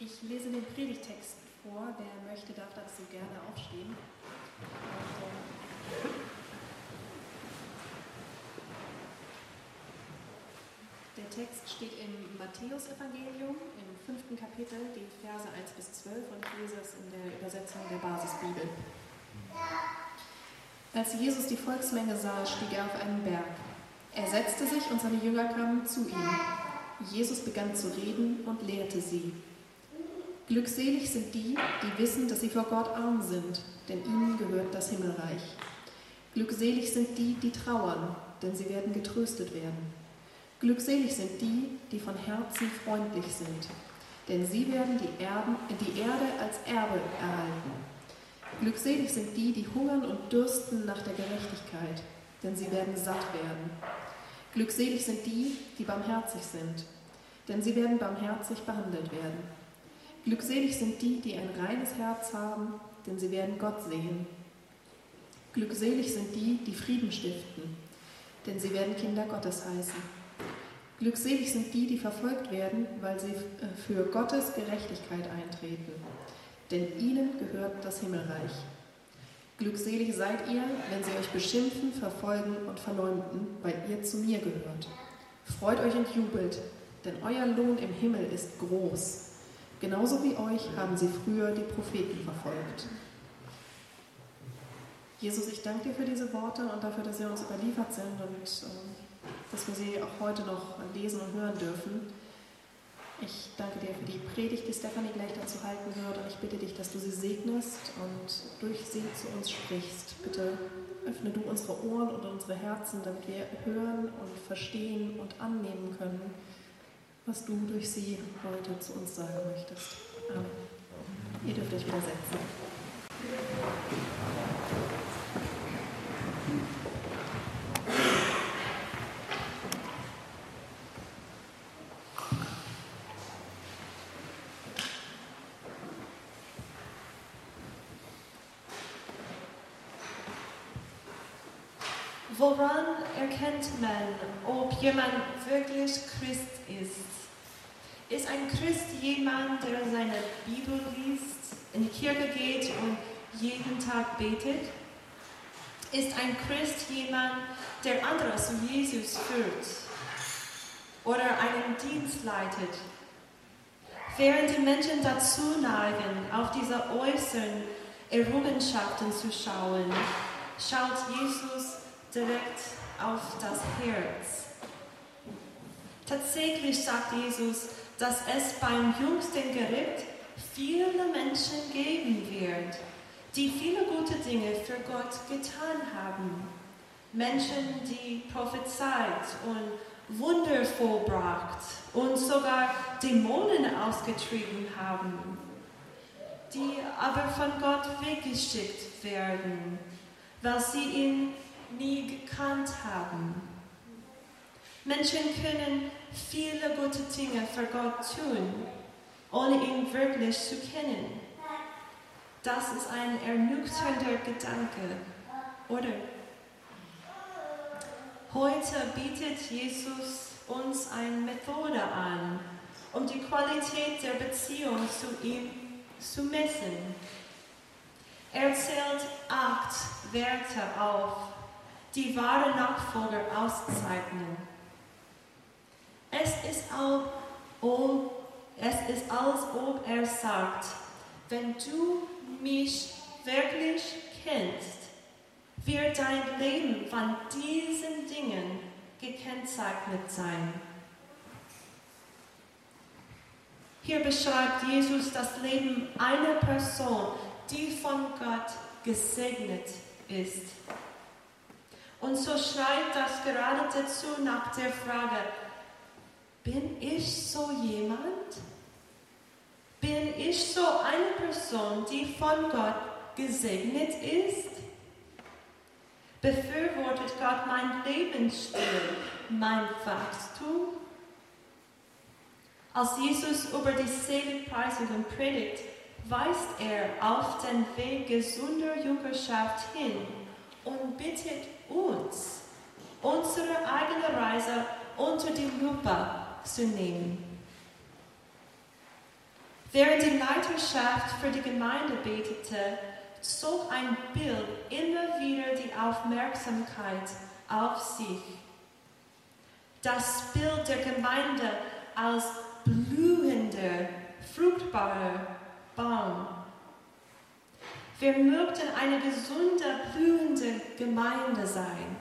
Ich lese den Predigtext vor. Wer möchte, darf dazu gerne aufstehen. Der Text steht im Matthäusevangelium im fünften Kapitel, die Verse 1 bis 12 und ich lese es in der Übersetzung der Basisbibel. Als Jesus die Volksmenge sah, stieg er auf einen Berg. Er setzte sich und seine Jünger kamen zu ihm. Jesus begann zu reden und lehrte sie. Glückselig sind die, die wissen, dass sie vor Gott arm sind, denn ihnen gehört das Himmelreich. Glückselig sind die, die trauern, denn sie werden getröstet werden. Glückselig sind die, die von Herzen freundlich sind, denn sie werden die, Erden, die Erde als Erbe erhalten. Glückselig sind die, die hungern und dürsten nach der Gerechtigkeit, denn sie werden satt werden. Glückselig sind die, die barmherzig sind, denn sie werden barmherzig behandelt werden. Glückselig sind die, die ein reines Herz haben, denn sie werden Gott sehen. Glückselig sind die, die Frieden stiften, denn sie werden Kinder Gottes heißen. Glückselig sind die, die verfolgt werden, weil sie äh, für Gottes Gerechtigkeit eintreten, denn ihnen gehört das Himmelreich. Glückselig seid ihr, wenn sie euch beschimpfen, verfolgen und verleumden, weil ihr zu mir gehört. Freut euch und jubelt, denn euer Lohn im Himmel ist groß. Genauso wie euch haben sie früher die Propheten verfolgt. Jesus, ich danke dir für diese Worte und dafür, dass sie uns überliefert sind und äh, dass wir sie auch heute noch lesen und hören dürfen. Ich danke dir für die Predigt, die Stefanie gleich dazu halten wird und ich bitte dich, dass du sie segnest und durch sie zu uns sprichst. Bitte öffne du unsere Ohren und unsere Herzen, damit wir hören und verstehen und annehmen können, was du durch sie heute zu uns sagen möchtest. Amen. Ihr dürft euch wieder setzen. Woran erkennt man, ob jemand wirklich Christ ist? Ist ein Christ jemand, der seine Bibel liest, in die Kirche geht und jeden Tag betet? Ist ein Christ jemand, der andere zu Jesus führt oder einen Dienst leitet? Während die Menschen dazu neigen, auf diese äußeren Errungenschaften zu schauen, schaut Jesus direkt auf das Herz. Tatsächlich sagt Jesus, dass es beim jüngsten Gericht viele Menschen geben wird, die viele gute Dinge für Gott getan haben. Menschen, die prophezeit und Wunder vollbracht und sogar Dämonen ausgetrieben haben, die aber von Gott weggeschickt werden, weil sie ihn nie gekannt haben. Menschen können viele gute Dinge für Gott tun, ohne ihn wirklich zu kennen. Das ist ein ernüchternder Gedanke, oder? Heute bietet Jesus uns eine Methode an, um die Qualität der Beziehung zu ihm zu messen. Er zählt acht Werte auf, die wahre Nachfolger auszeichnen. Als ob, es ist, als ob er sagt, wenn du mich wirklich kennst, wird dein Leben von diesen Dingen gekennzeichnet sein. Hier beschreibt Jesus das Leben einer Person, die von Gott gesegnet ist. Und so schreit das gerade dazu nach der Frage, bin ich so jemand? Bin ich so eine Person, die von Gott gesegnet ist? Befürwortet Gott mein Lebensstil, mein Wachstum? Als Jesus über die Seligpreisungen predigt, weist er auf den Weg gesunder Jüngerschaft hin und bittet uns, unsere eigene Reise unter die Lupe zu nehmen. Während die Leiterschaft für die Gemeinde betete, zog ein Bild immer wieder die Aufmerksamkeit auf sich. Das Bild der Gemeinde als blühender, fruchtbarer Baum. Wir möchten eine gesunde, blühende Gemeinde sein.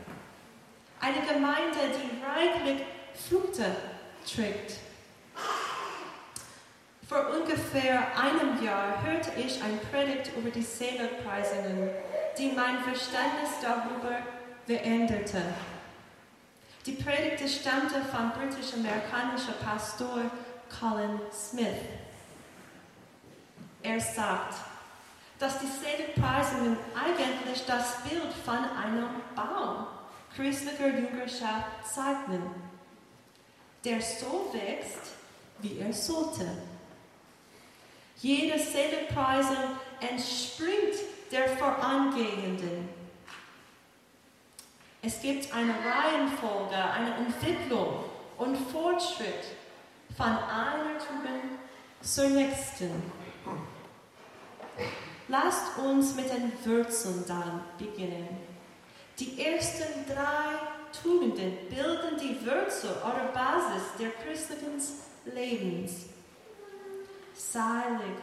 Eine Gemeinde, die reichlich Früchte trägt. Vor ungefähr einem Jahr hörte ich ein Predigt über die Seligpreisungen, die mein Verständnis darüber veränderte. Die Predigt stammte vom britisch-amerikanischen Pastor Colin Smith. Er sagt, dass die Seligpreisungen eigentlich das Bild von einem Baum christlicher Jüngerschaft zeichnen, der so wächst, wie er sollte. Jede Seligpreisung entspringt der vorangehenden. Es gibt eine Reihenfolge, eine Entwicklung und Fortschritt von einer Tugend zur nächsten. Lasst uns mit den Wurzeln dann beginnen. Die ersten drei Tugenden bilden die Wurzel oder Basis der christlichen Lebens. Seilig,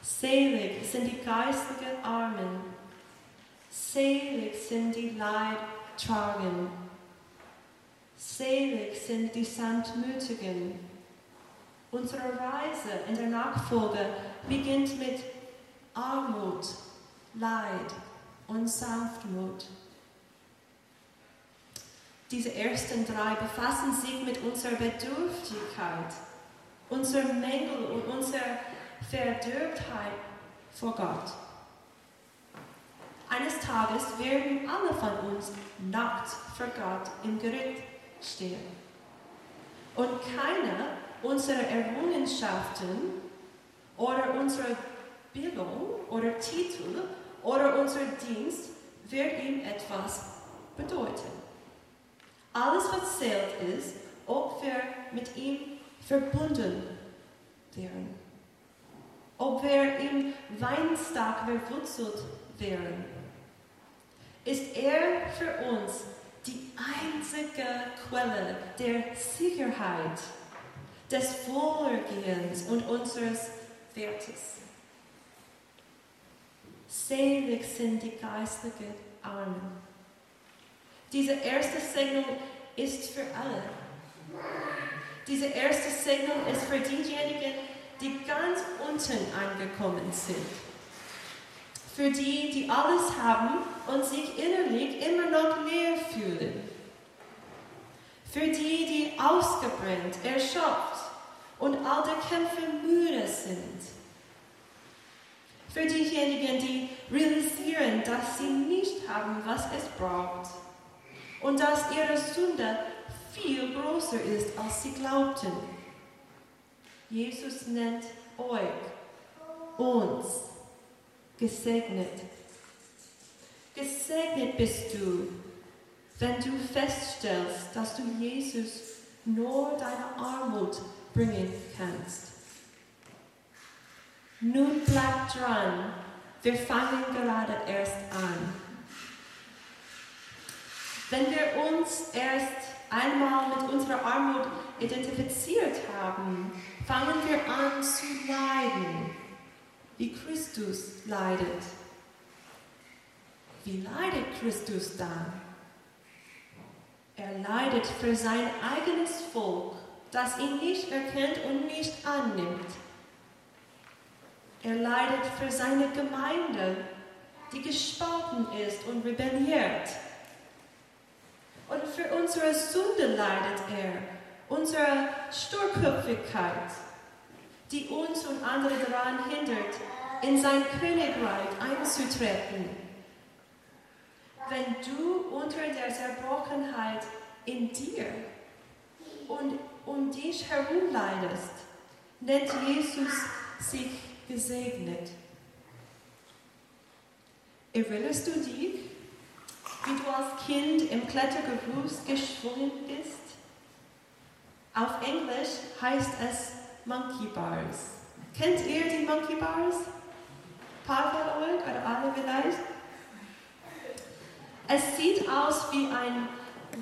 selig sind die geistigen Armen. Selig sind die Leidtragenden. Selig sind die Sanftmütigen. Unsere Reise in der Nachfolge beginnt mit Armut, Leid und Sanftmut. Diese ersten drei befassen sich mit unserer Bedürftigkeit, unseren Mängel und unserer Verdürrtheit vor Gott. Eines Tages werden alle von uns nackt vor Gott im Gericht stehen. Und keiner unserer Errungenschaften oder unserer Bildung oder Titel oder unser Dienst wird ihm etwas bedeuten. Alles, was zählt, ist, ob wir mit ihm verbunden wären. Ob wir im Weinstock verwurzelt wären. Ist er für uns die einzige Quelle der Sicherheit, des Wohlergehens und unseres Wertes. Selig sind die geistlichen Armen. Diese erste Segnung ist für alle. Diese erste Segnung ist für diejenigen, die ganz unten angekommen sind. Für die, die alles haben und sich innerlich immer noch leer fühlen. Für die, die ausgebrannt, erschöpft und all der Kämpfe müde sind. Für diejenigen, die realisieren, dass sie nicht haben, was es braucht und dass ihre Sünde viel größer ist, als sie glaubten. Jesus nennt euch, uns, gesegnet. Gesegnet bist du, wenn du feststellst, dass du Jesus nur deine Armut bringen kannst. Nun bleib dran, wir fangen gerade erst an. Wenn wir uns erst einmal mit unserer Armut identifiziert haben, fangen wir an zu leiden, wie Christus leidet. Wie leidet Christus dann? Er leidet für sein eigenes Volk, das ihn nicht erkennt und nicht annimmt. Er leidet für seine Gemeinde, die gespalten ist und rebelliert. Und für unsere Sünde leidet er, unsere Sturköpfigkeit, die uns und andere daran hindert, in sein Königreich einzutreten. Wenn du unter der Zerbrochenheit in dir und um dich herum leidest, nennt Jesus sich gesegnet. Erinnerst du dich, wie du als Kind im Klettergerüst geschwungen bist? Auf Englisch heißt es Monkey Bars. Kennt ihr die Monkey Bars? Paar von euch oder alle vielleicht? Es sieht aus wie ein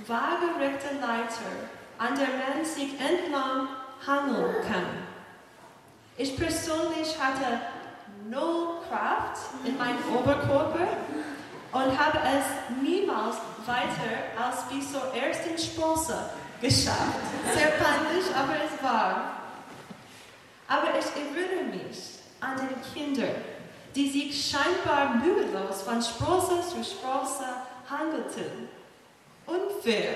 waagerechte Leiter, an der man sich entlang hangeln kann. Ich persönlich hatte no Kraft in meinem Oberkörper und habe es niemals weiter als bis zur ersten Sprosse geschafft. Sehr peinlich, aber es war. Aber ich erinnere mich an die Kinder, die sich scheinbar mühelos von Sprosse zu Sprosse handelten. Unfair.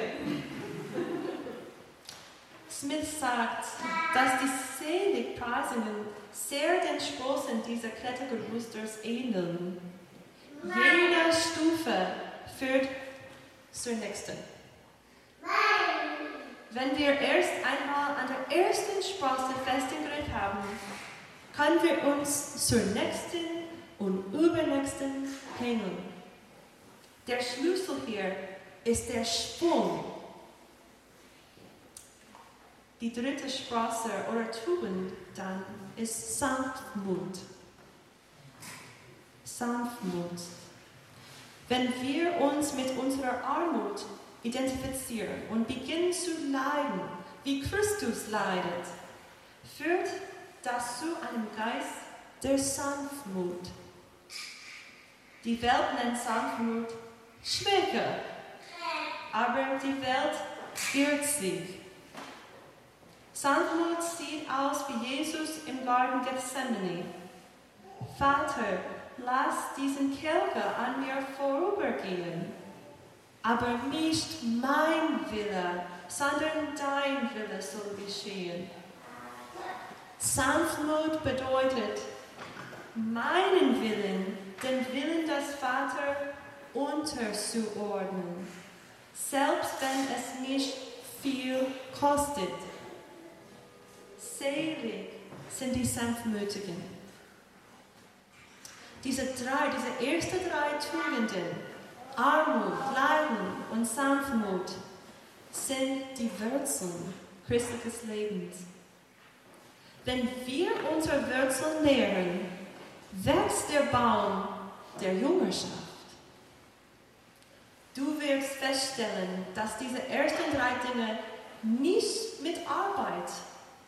Smith sagt, dass die Seligpreisungen sehr den Sprossen dieser Klettergerüsters ähneln. Jede Stufe führt zur nächsten. Wenn wir erst einmal an der ersten festen Griff haben, können wir uns zur nächsten und übernächsten hängen. Der Schlüssel hier ist der Sprung. Die dritte Sprosse oder Tugend dann ist Sanftmut. Sanftmut. Wenn wir uns mit unserer Armut identifizieren und beginnen zu leiden, wie Christus leidet, führt das zu einem Geist der Sanftmut. Die Welt nennt Sanftmut Schwäche, aber die Welt irrt sich. Sanftmut sieht aus wie Jesus im Garten Gethsemane. Vater, lass diesen Kelch an mir vorübergehen. Aber nicht mein Wille, sondern dein Wille soll geschehen. Sanftmut bedeutet, meinen Willen, den Willen des Vaters unterzuordnen, selbst wenn es nicht viel kostet. Selig sind die Sanftmütigen. Diese drei, diese ersten drei Tugenden, Armut, Leiden und Sanftmut, sind die Wurzeln christlichen Lebens. Wenn wir unsere Wurzeln nähren, wächst der Baum der Jüngerschaft. Du wirst feststellen, dass diese ersten drei Dinge nicht mit Arbeit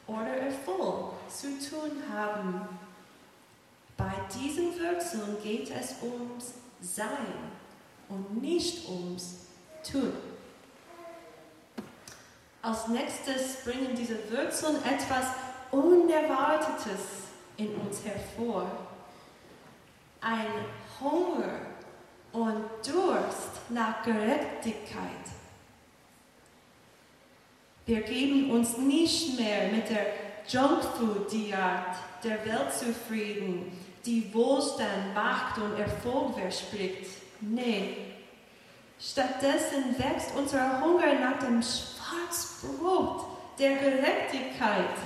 oder Erfolg zu tun haben. Bei diesen Wurzeln geht es ums Sein und nicht ums Tun. Als nächstes bringen diese Wurzeln etwas Unerwartetes in uns hervor. Ein Hunger und Durst nach Gerechtigkeit. Wir geben uns nicht mehr mit der Junkfood-Diät der Welt zufrieden, die Wohlstand, Macht und Erfolg verspricht. Nein. Stattdessen wächst unser Hunger nach dem Schwarzbrot der Gerechtigkeit,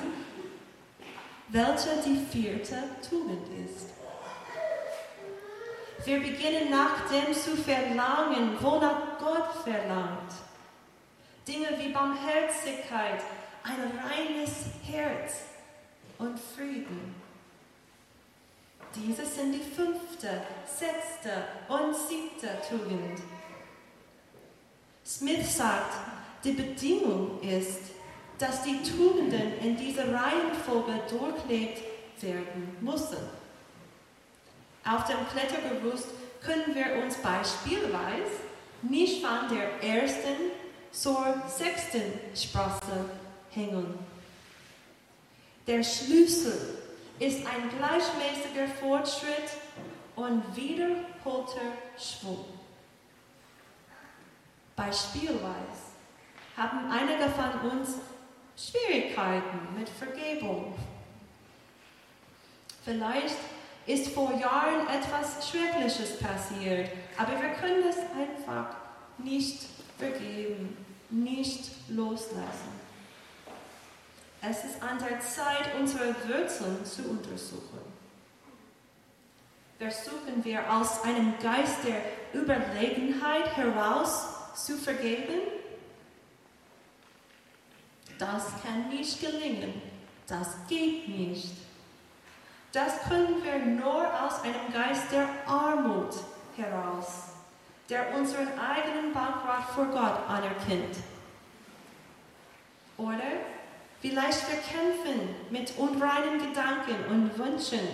welche die vierte Tugend ist. Wir beginnen nach dem zu verlangen, wonach Gott verlangt. Dinge wie Barmherzigkeit, ein reines Herz und Frieden. Diese sind die fünfte, sechste und siebte Tugend. Smith sagt, die Bedingung ist, dass die Tugenden in dieser Reihenfolge durchlebt werden müssen. Auf dem Klettergerüst können wir uns beispielsweise nicht von der ersten zur sechsten Sprosse hängen. Der Schlüssel ist ein gleichmäßiger Fortschritt und wiederholter Schwung. Beispielsweise haben einige von uns Schwierigkeiten mit Vergebung. Vielleicht ist vor Jahren etwas Schreckliches passiert, aber wir können es einfach nicht vergeben, nicht loslassen. Es ist an der Zeit, unsere Wurzeln zu untersuchen. Versuchen wir aus einem Geist der Überlegenheit heraus zu vergeben? Das kann nicht gelingen. Das geht nicht. Das können wir nur aus einem Geist der Armut heraus, der unseren eigenen Bankrott vor Gott anerkennt. Oder vielleicht wir kämpfen mit unreinen Gedanken und Wünschen.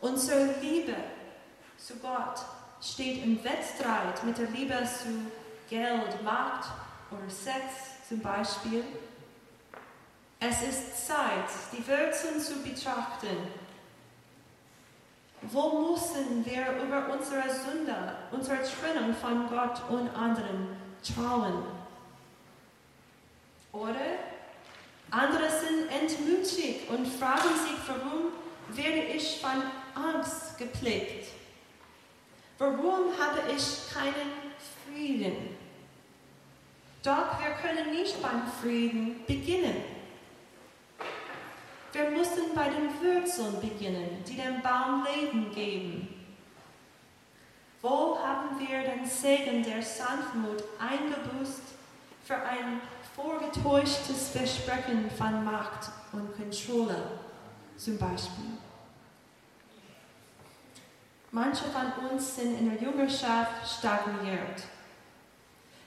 Unsere Liebe zu Gott steht im Wettstreit mit der Liebe zu Geld, Macht oder Sex zum Beispiel. Es ist Zeit, die Wurzeln zu betrachten. Wo müssen wir über unsere Sünde, unsere Trennung von Gott und anderen trauen? Oder andere sind entmutigt und fragen sich, warum werde ich von Angst geprägt? Warum habe ich keinen Frieden? Doch wir können nicht beim Frieden beginnen. Wir müssen bei den Wurzeln beginnen, die dem Baum Leben geben. Wo haben wir den Segen der Sanftmut eingebüßt für ein vorgetäuschtes Versprechen von Macht und Kontrolle zum Beispiel? Manche von uns sind in der Jüngerschaft stagniert.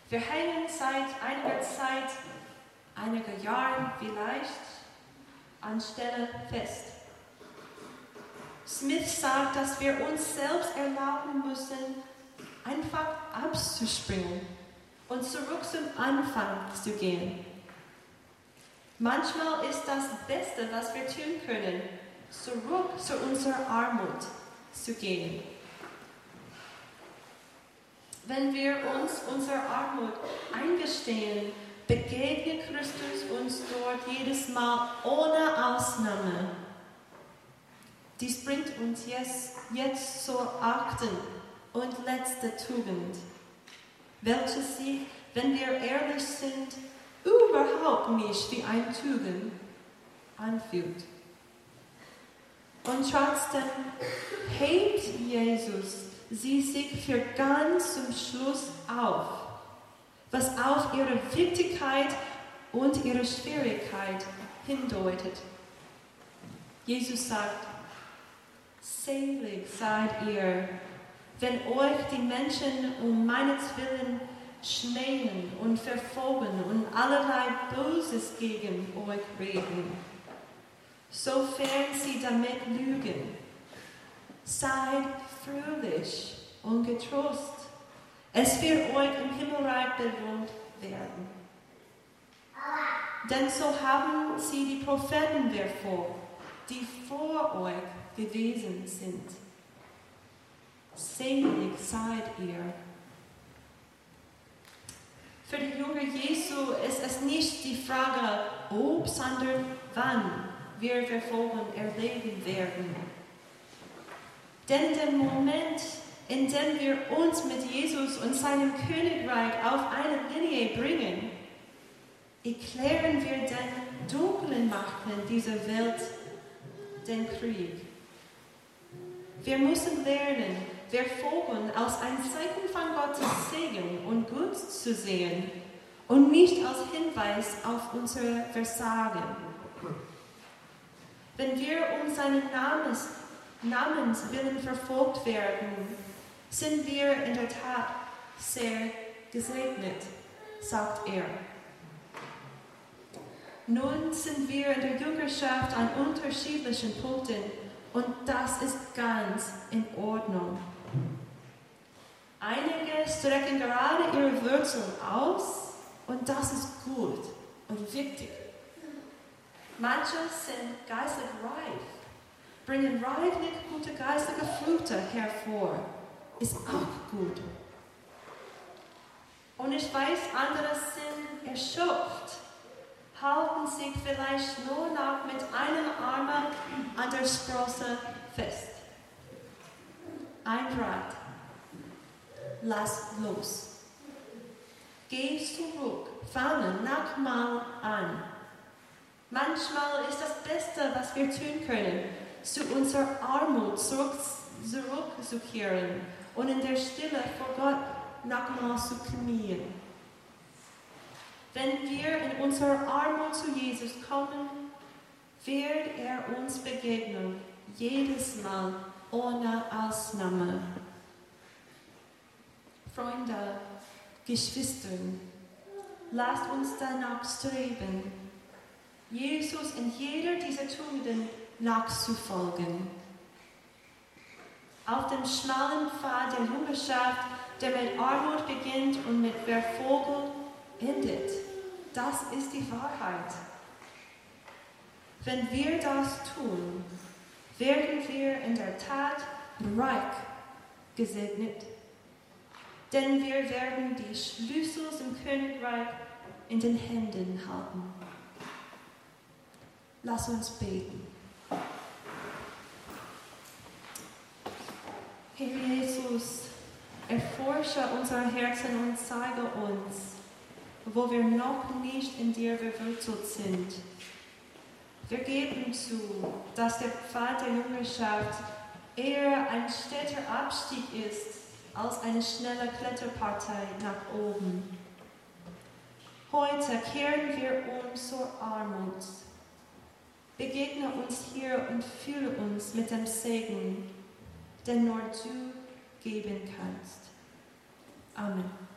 Wir hängen seit einiger Zeit, einiger Jahren vielleicht, anstelle fest. Smith sagt, dass wir uns selbst erlauben müssen, einfach abzuspringen und zurück zum Anfang zu gehen. Manchmal ist das Beste, was wir tun können, zurück zu unserer Armut zu gehen. Wenn wir uns unserer Armut eingestehen, begegnet Christus uns dort jedes Mal ohne Ausnahme. Dies bringt uns jetzt, jetzt zur achten und letzte Tugend, welche sich, wenn wir ehrlich sind, überhaupt nicht wie ein Tugend anfühlt. Und trotzdem hebt Jesus sie sich für ganz zum Schluss auf, was auf ihre Wichtigkeit und ihre Schwierigkeit hindeutet. Jesus sagt, selig seid ihr, wenn euch die Menschen um meinetwillen schmähen und verfolgen und allerlei Böses gegen euch reden, sofern sie damit lügen. Seid fröhlich und getrost. Es wird euch im Himmelreich belohnt werden. Denn so haben sie die Propheten hervor, die vor euch gewesen sind. Selig seid ihr. Für die Jünger Jesu ist es nicht die Frage, ob, sondern wann wir Verfolgung erleben werden. Denn der Moment, in dem wir uns mit Jesus und seinem Königreich auf eine Linie bringen, erklären wir den dunklen Machten dieser Welt den Krieg. Wir müssen lernen, Verfolgung als ein Zeichen von Gottes Segen und Gut zu sehen und nicht als Hinweis auf unser Versagen. Wenn wir um seinen Namens Namenswillen verfolgt werden, sind wir in der Tat sehr gesegnet, sagt er. Nun sind wir in der Jüngerschaft an unterschiedlichen Punkten und das ist ganz in Ordnung. Einige strecken gerade ihre Wurzeln aus und das ist gut und wichtig. Manche sind geistig reif bringen reichlich gute geistige Früchte hervor. Ist auch gut. Und ich weiß, andere sind erschöpft, halten sich vielleicht nur noch mit einem Arm an der Sprosse fest. Ein Rat. Lass los. Geh zurück, fange nochmal an. Manchmal ist das Beste, was wir tun können, zu unserer Armut zurück, zurückzukehren und in der Stille vor Gott nochmal zu knien. Wenn wir in unserer Armut zu Jesus kommen, wird er uns begegnen, jedes Mal ohne Ausnahme. Freunde, Geschwistern, lasst uns danach streben, Jesus in jeder dieser Tugenden nachzufolgen. Auf dem schmalen Pfad der Jüngerschaft, der mit Armut beginnt und mit Verfolgung endet. Das ist die Wahrheit. Wenn wir das tun, werden wir in der Tat reich gesegnet. Denn wir werden die Schlüssel zum Königreich in den Händen halten. Lass uns beten. Herr Jesus, erforsche unser Herzen und zeige uns, wo wir noch nicht in dir verwurzelt sind. Wir geben zu, dass der Pfad der Jüngerschaft eher ein steter Abstieg ist als eine schnelle Kletterpartei nach oben. Heute kehren wir um zur Armut. Begegne uns hier und fühle uns mit dem Segen, den nur du geben kannst. Amen.